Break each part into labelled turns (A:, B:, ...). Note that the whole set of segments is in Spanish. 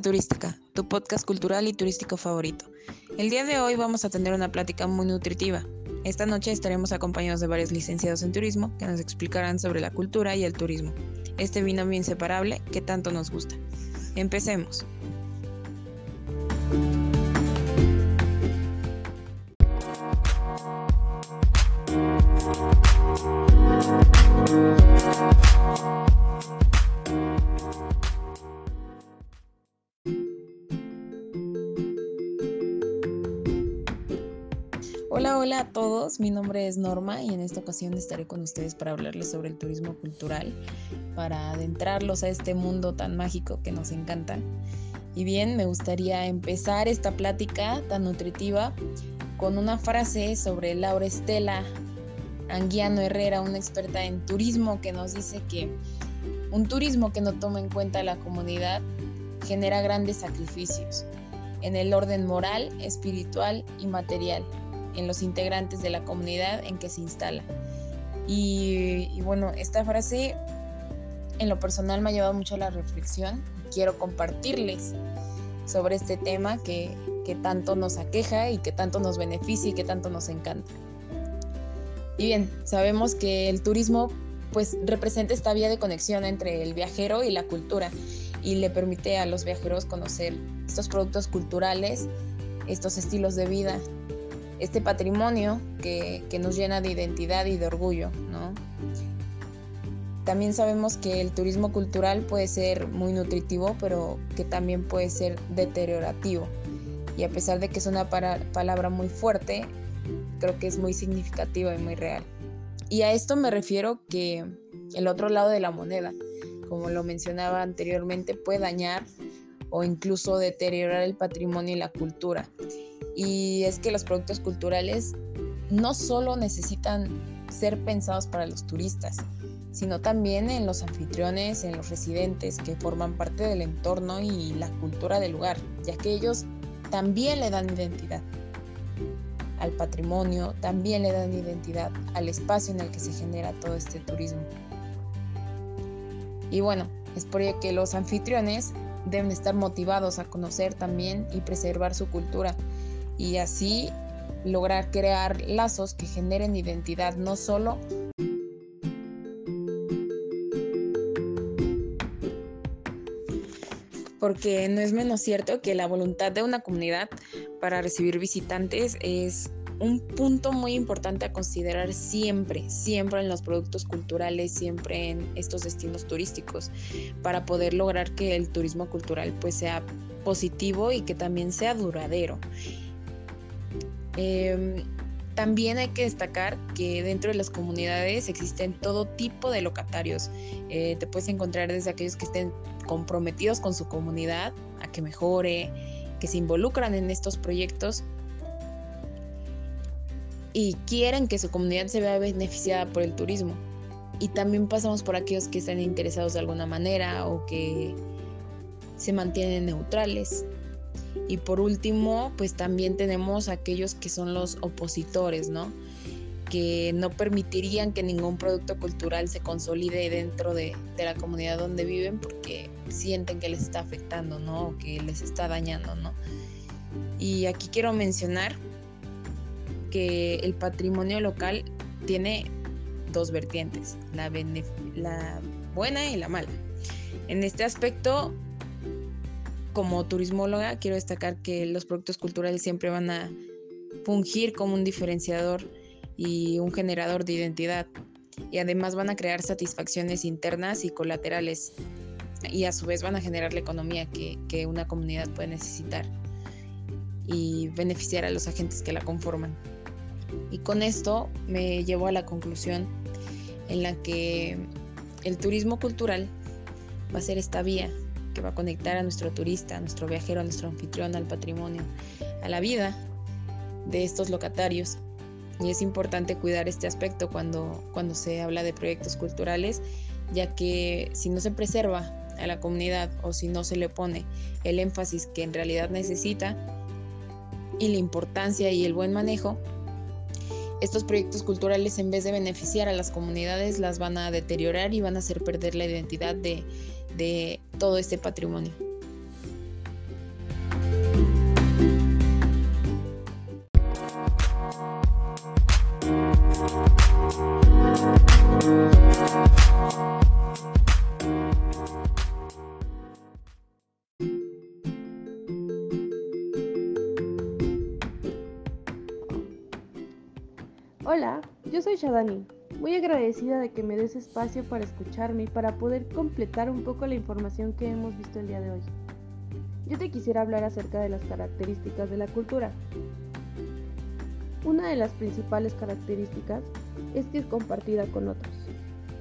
A: Turística, tu podcast cultural y turístico favorito. El día de hoy vamos a tener una plática muy nutritiva. Esta noche estaremos acompañados de varios licenciados en turismo que nos explicarán sobre la cultura y el turismo, este binomio inseparable que tanto nos gusta. Empecemos. Todos, mi nombre es Norma y en esta ocasión estaré con ustedes para hablarles sobre el turismo cultural, para adentrarlos a este mundo tan mágico que nos encanta. Y bien, me gustaría empezar esta plática tan nutritiva con una frase sobre Laura Estela Anguiano Herrera, una experta en turismo, que nos dice que un turismo que no toma en cuenta la comunidad genera grandes sacrificios en el orden moral, espiritual y material en los integrantes de la comunidad en que se instala. Y, bueno, esta frase en lo personal me ha llevado mucho a la reflexión. Quiero compartirles sobre este tema que, que tanto nos aqueja y que tanto nos beneficia y que tanto nos encanta. Y bien, sabemos que el turismo pues representa esta vía de conexión entre el viajero y la cultura y le permite a los viajeros conocer estos productos culturales, estos estilos de vida este patrimonio que, nos llena de identidad y de orgullo, ¿no? También sabemos que el turismo cultural puede ser muy nutritivo, pero que también puede ser deteriorativo. Y a pesar de que es una palabra muy fuerte, creo que es muy significativa y muy real. Y a esto me refiero que el otro lado de la moneda, como lo mencionaba anteriormente, puede dañar o incluso deteriorar el patrimonio y la cultura. Y es que los productos culturales no solo necesitan ser pensados para los turistas, sino también en los anfitriones, en los residentes que forman parte del entorno y la cultura del lugar, ya que ellos también le dan identidad al patrimonio, también le dan identidad al espacio en el que se genera todo este turismo. Y bueno, es por ello que los anfitriones deben estar motivados a conocer también y preservar su cultura y así lograr crear lazos que generen identidad no solo porque no es menos cierto que la voluntad de una comunidad para recibir visitantes es un punto muy importante a considerar siempre, siempre en los productos culturales, siempre en estos destinos turísticos, para poder lograr que el turismo cultural pues sea positivo y que también sea duradero. Em, también hay que destacar que dentro de las comunidades existen todo tipo de locatarios. Eh, te puedes encontrar desde aquellos que estén comprometidos con su comunidad a que mejore, que se involucran en estos proyectos y quieren que su comunidad se vea beneficiada por el turismo. Y también pasamos por aquellos que están interesados de alguna manera o que se mantienen neutrales. Y por último, pues también tenemos aquellos que son los opositores, ¿no? Que no permitirían que ningún producto cultural se consolide dentro de, la comunidad donde viven porque sienten que les está afectando, ¿no? Que les está dañando, ¿no? Y aquí quiero mencionar que el patrimonio local tiene dos vertientes, la, la buena y la mala. En este aspecto, como turismóloga quiero destacar que los productos culturales siempre van a fungir como un diferenciador y un generador de identidad y además van a crear satisfacciones internas y colaterales y a su vez van a generar la economía que, que una comunidad puede necesitar y beneficiar a los agentes que la conforman. Y con esto me llevo a la conclusión en la que el turismo cultural va a ser esta vía que va a conectar a nuestro turista, a nuestro viajero, a nuestro anfitrión, al patrimonio, a la vida de estos locatarios. Y es importante cuidar este aspecto cuando, cuando se habla de proyectos culturales, ya que si no se preserva a la comunidad o si no se le pone el énfasis que en realidad necesita y la importancia y el buen manejo, estos proyectos culturales en vez de beneficiar a las comunidades las van a deteriorar y van a hacer perder la identidad de, de todo este patrimonio.
B: Hola, yo soy Shadani muy agradecida de que me des espacio para escucharme y para poder completar un poco la información que hemos visto el día de hoy. Yo te quisiera hablar acerca de las características de la cultura. Una de las principales características es que es compartida con otros.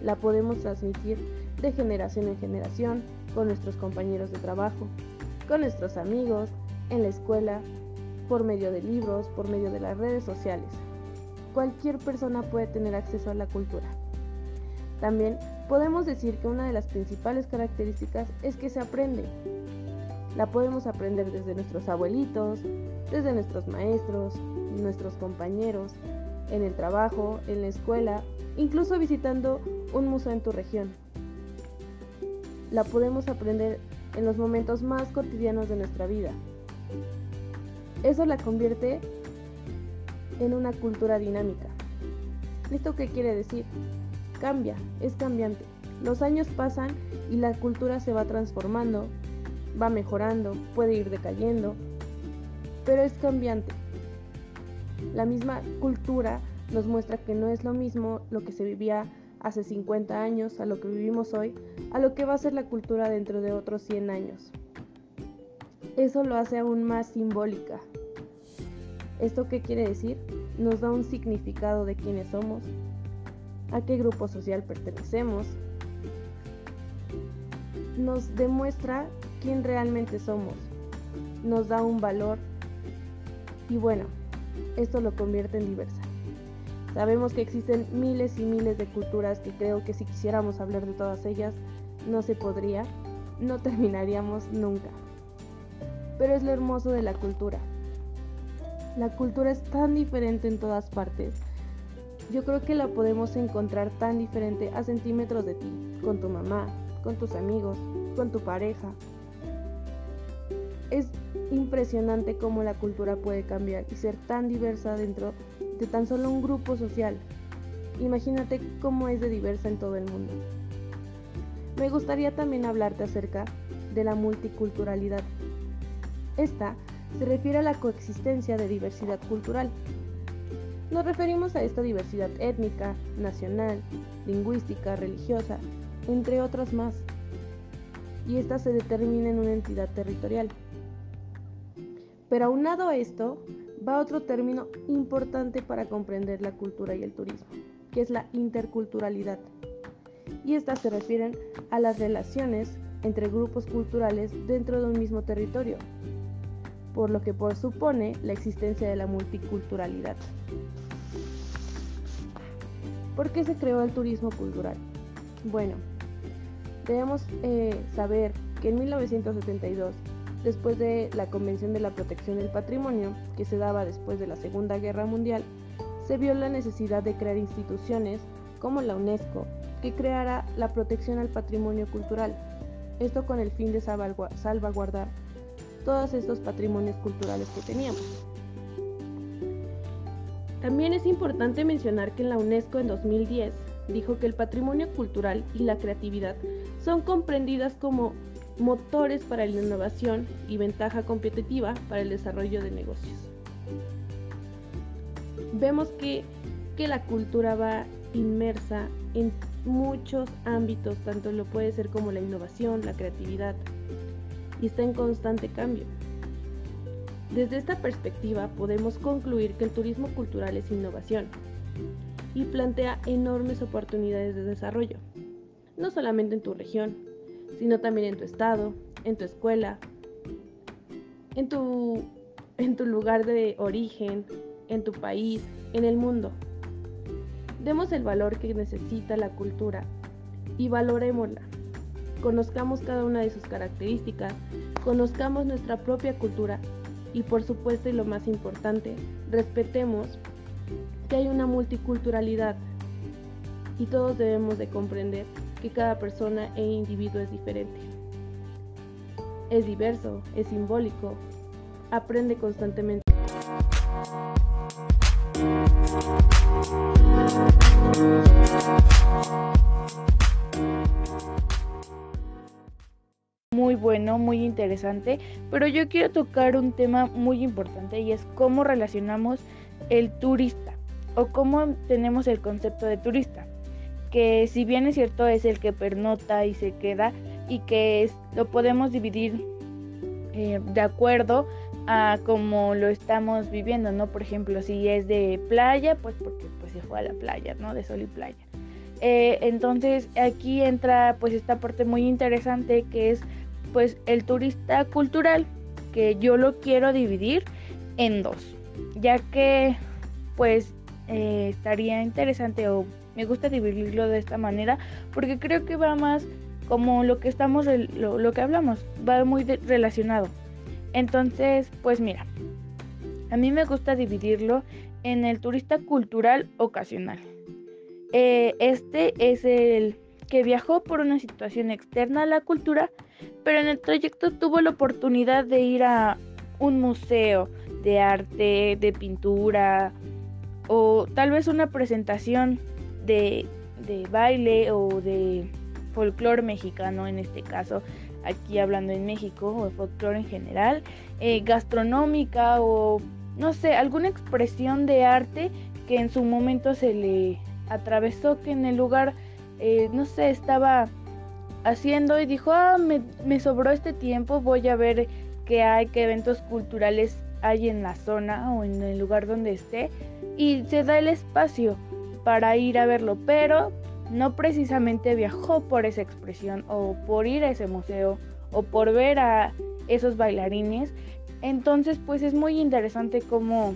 B: La podemos transmitir de generación en generación, con nuestros compañeros de trabajo, con nuestros amigos, en la escuela, por medio de libros, por medio de las redes sociales. Cualquier persona puede tener acceso a la cultura. También podemos decir que una de las principales características es que se aprende. La podemos aprender desde nuestros abuelitos, desde nuestros maestros, nuestros compañeros, en el trabajo, en la escuela, incluso visitando un museo en tu región. La podemos aprender en los momentos más cotidianos de nuestra vida. Eso la convierte en una cultura dinámica. ¿Esto qué quiere decir? Cambia, es cambiante. Los años pasan y la cultura se va transformando, va mejorando, puede ir decayendo, pero es cambiante. La misma cultura nos muestra que no es lo mismo lo que se vivía hace 50 años a lo que vivimos hoy, a lo que va a ser la cultura dentro de otros 100 años. Eso lo hace aún más simbólica. ¿Esto qué quiere decir? Nos da un significado de quiénes somos, a qué grupo social pertenecemos, nos demuestra quién realmente somos, nos da un valor y bueno, esto lo convierte en diversa. Sabemos que existen miles y miles de culturas que creo que si quisiéramos hablar de todas ellas, no se podría, no terminaríamos nunca. Pero es lo hermoso de la cultura. La cultura es tan diferente en todas partes. Yo creo que la podemos encontrar tan diferente a centímetros de ti, con tu mamá, con tus amigos, con tu pareja. Es impresionante cómo la cultura puede cambiar y ser tan diversa dentro de tan solo un grupo social. Imagínate cómo es de diversa en todo el mundo. Me gustaría también hablarte acerca de la multiculturalidad. Esta se refiere a la coexistencia de diversidad cultural. Nos referimos a esta diversidad étnica, nacional, lingüística, religiosa, entre otras más. Y esta se determina en una entidad territorial. Pero aunado a esto, va otro término importante para comprender la cultura y el turismo, que es la interculturalidad. Y estas se refieren a las relaciones entre grupos culturales dentro de un mismo territorio, por lo que supone la existencia de la multiculturalidad. ¿Por qué se creó el turismo cultural? Bueno, debemos eh, saber que en 1972 después de la Convención de la Protección del Patrimonio, que se daba después de la Segunda Guerra Mundial, se vio la necesidad de crear instituciones como la UNESCO, que creara la protección al patrimonio cultural, esto con el fin de salvaguardar todos estos patrimonios culturales que teníamos. También es importante mencionar que la UNESCO en 2010 dijo que el patrimonio cultural y la creatividad son comprendidas como motores para la innovación y ventaja competitiva para el desarrollo de negocios. Vemos que, que la cultura va inmersa en muchos ámbitos, tanto lo puede ser como la innovación, la creatividad, y está en constante cambio. Desde esta perspectiva podemos concluir que el turismo cultural es innovación y plantea enormes oportunidades de desarrollo, no solamente en tu región, sino también en tu estado, en tu escuela, en tu, en tu lugar de origen, en tu país, en el mundo. Demos el valor que necesita la cultura y valorémosla. Conozcamos cada una de sus características, conozcamos nuestra propia cultura y por supuesto y lo más importante, respetemos que hay una multiculturalidad y todos debemos de comprender que cada persona e individuo es diferente. Es diverso, es simbólico, aprende constantemente.
C: Interesante, pero yo quiero tocar un tema muy importante y es cómo relacionamos el turista o cómo tenemos el concepto de turista, que si bien es cierto es el que pernota y se queda y que lo podemos dividir eh, de acuerdo a cómo lo estamos viviendo, ¿no? Por ejemplo, si es de playa, pues porque pues se fue a la playa, ¿no? De sol y playa. Eh, entonces aquí entra pues esta parte muy interesante que es pues el turista cultural, que yo lo quiero dividir en dos, ya que pues eh, estaría interesante o me gusta dividirlo de esta manera porque creo que va más como lo que estamos, lo, lo que hablamos, va muy relacionado. Entonces, pues mira, a mí me gusta dividirlo en el turista cultural ocasional. Eh, este es el que viajó por una situación externa a la cultura, pero en el trayecto tuvo la oportunidad de ir a un museo de arte, de pintura, o tal vez una presentación de, de baile o de folclore mexicano en este caso, aquí hablando en México, o folclore en general, eh, gastronómica o no sé, alguna expresión de arte que en su momento se le atravesó, que en el lugar, eh, no sé, estaba haciendo y dijo, ah, me, me sobró este tiempo, voy a ver qué hay, qué eventos culturales hay en la zona o en el lugar donde esté y se da el espacio para ir a verlo, pero no precisamente viajó por esa expresión o por ir a ese museo o por ver a esos bailarines. Entonces, pues es muy interesante cómo,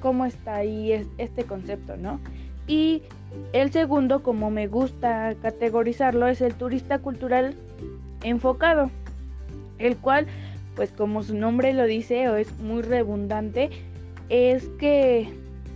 C: cómo está ahí este concepto, ¿no? Y el segundo, como me gusta categorizarlo, es el turista cultural enfocado, el cual, pues como su nombre lo dice o es muy redundante, es que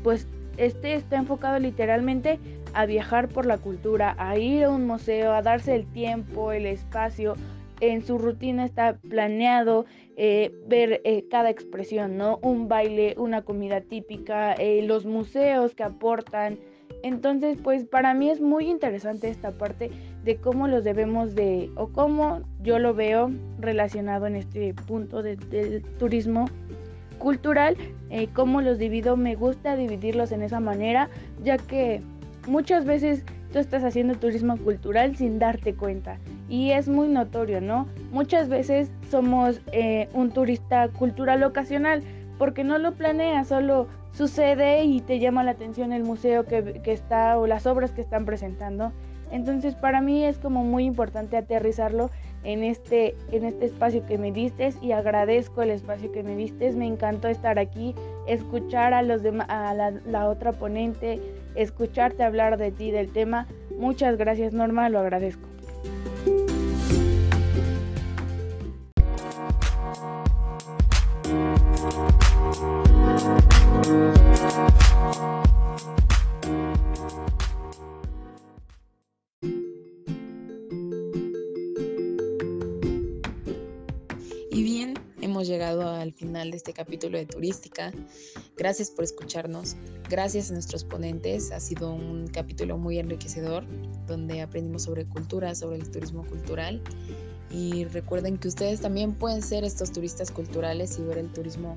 C: pues este está enfocado literalmente a viajar por la cultura, a ir a un museo, a darse el tiempo, el espacio. En su rutina está planeado eh, ver eh, cada expresión, ¿no? Un baile, una comida típica, eh, los museos que aportan. Entonces, pues para mí es muy interesante esta parte de cómo los debemos de, o cómo yo lo veo relacionado en este punto del turismo cultural, cómo los divido, me gusta dividirlos en esa manera, ya que muchas veces tú estás haciendo turismo cultural sin darte cuenta y es muy notorio, ¿no? Muchas veces somos eh, un turista cultural ocasional porque no lo planeas, solo sucede y te llama la atención el museo que, que está o las obras que están presentando. Entonces para mí es como muy importante aterrizarlo en este, en este espacio que me diste y agradezco el espacio que me diste. Me encantó estar aquí, escuchar a, los a la, la otra ponente, escucharte hablar de ti, del tema. Muchas gracias Norma, lo agradezco.
A: Al final de este capítulo de Turística. Gracias por escucharnos. Gracias a nuestros ponentes. Ha sido un capítulo muy enriquecedor donde aprendimos sobre cultura, sobre el turismo cultural. Y recuerden que ustedes también pueden ser estos turistas culturales y ver el turismo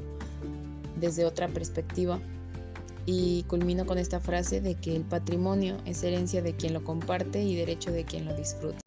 A: desde otra perspectiva. Y culmino con esta frase de que el patrimonio es herencia de quien lo comparte y derecho de quien lo disfruta.